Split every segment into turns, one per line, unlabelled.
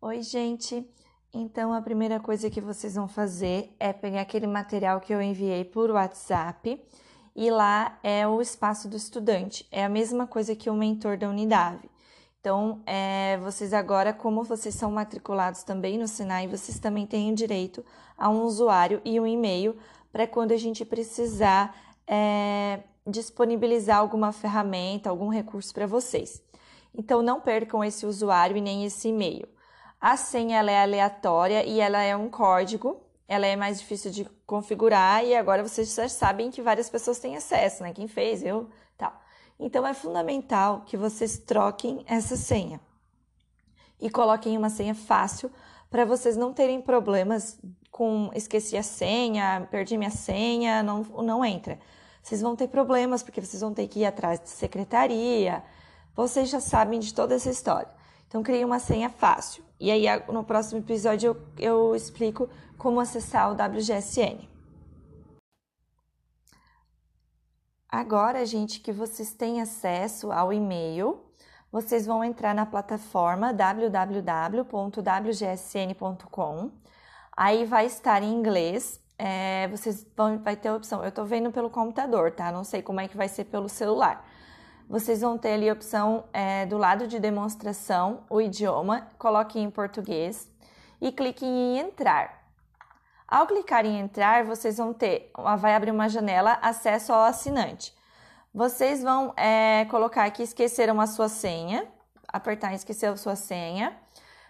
Oi, gente. Então, a primeira coisa que vocês vão fazer é pegar aquele material que eu enviei por WhatsApp e lá é o espaço do estudante. É a mesma coisa que o mentor da Unidade. Então, é, vocês agora, como vocês são matriculados também no Sinai, vocês também têm direito a um usuário e um e-mail para quando a gente precisar é, disponibilizar alguma ferramenta, algum recurso para vocês. Então, não percam esse usuário e nem esse e-mail. A senha ela é aleatória e ela é um código, ela é mais difícil de configurar e agora vocês já sabem que várias pessoas têm acesso, né? Quem fez, eu, tal. Então é fundamental que vocês troquem essa senha e coloquem uma senha fácil para vocês não terem problemas com esqueci a senha, perdi minha senha, não, não entra. Vocês vão ter problemas porque vocês vão ter que ir atrás de secretaria. Vocês já sabem de toda essa história. Então, crie uma senha fácil. E aí, no próximo episódio, eu, eu explico como acessar o WGSN. Agora, gente, que vocês têm acesso ao e-mail, vocês vão entrar na plataforma www.wgsn.com. Aí vai estar em inglês. É, vocês vão vai ter a opção. Eu estou vendo pelo computador, tá? Não sei como é que vai ser pelo celular vocês vão ter ali a opção é, do lado de demonstração, o idioma, coloque em português e clique em entrar. Ao clicar em entrar, vocês vão ter, vai abrir uma janela acesso ao assinante. Vocês vão é, colocar aqui esqueceram a sua senha, apertar em esquecer a sua senha.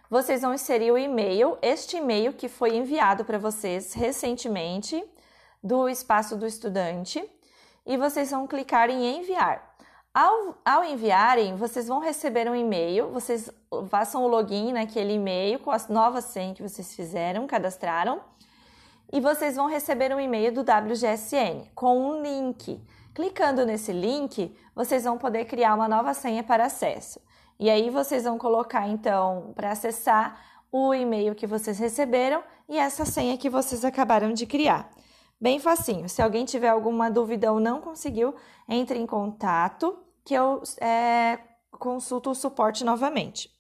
Vocês vão inserir o e-mail, este e-mail que foi enviado para vocês recentemente do espaço do estudante, e vocês vão clicar em enviar. Ao, ao enviarem, vocês vão receber um e-mail, vocês façam o login naquele e-mail com as novas senhas que vocês fizeram, cadastraram, e vocês vão receber um e-mail do WGSN com um link. Clicando nesse link, vocês vão poder criar uma nova senha para acesso. E aí vocês vão colocar então para acessar o e-mail que vocês receberam e essa senha que vocês acabaram de criar. Bem facinho. Se alguém tiver alguma dúvida ou não conseguiu, entre em contato que eu é, consulto o suporte novamente.